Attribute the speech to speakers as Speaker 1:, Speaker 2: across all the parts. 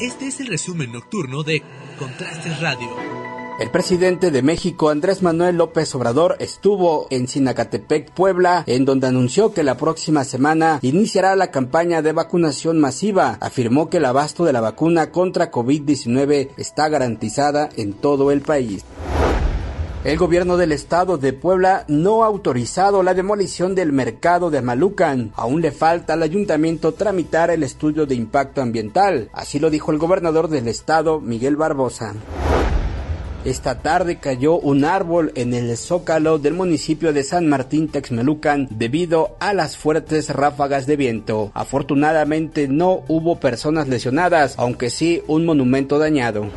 Speaker 1: Este es el resumen nocturno de Contrastes Radio.
Speaker 2: El presidente de México, Andrés Manuel López Obrador, estuvo en Sinacatepec, Puebla, en donde anunció que la próxima semana iniciará la campaña de vacunación masiva. Afirmó que el abasto de la vacuna contra COVID-19 está garantizada en todo el país. El gobierno del estado de Puebla no ha autorizado la demolición del mercado de Malucan. Aún le falta al ayuntamiento tramitar el estudio de impacto ambiental. Así lo dijo el gobernador del estado, Miguel Barbosa. Esta tarde cayó un árbol en el zócalo del municipio de San Martín Texmelucan debido a las fuertes ráfagas de viento. Afortunadamente no hubo personas lesionadas, aunque sí un monumento dañado.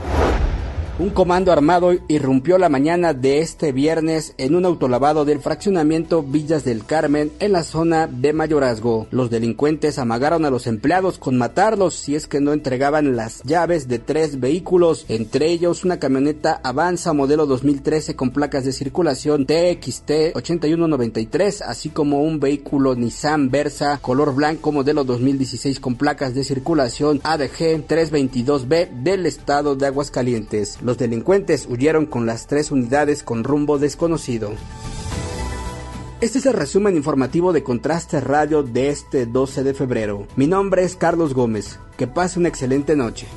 Speaker 2: Un comando armado irrumpió la mañana de este viernes en un autolavado del fraccionamiento Villas del Carmen en la zona de Mayorazgo. Los delincuentes amagaron a los empleados con matarlos si es que no entregaban las llaves de tres vehículos, entre ellos una camioneta Avanza modelo 2013 con placas de circulación TXT 8193, así como un vehículo Nissan Versa color blanco modelo 2016 con placas de circulación ADG 322B del estado de Aguascalientes. Los delincuentes huyeron con las tres unidades con rumbo desconocido. Este es el resumen informativo de Contraste Radio de este 12 de febrero. Mi nombre es Carlos Gómez. Que pase una excelente noche.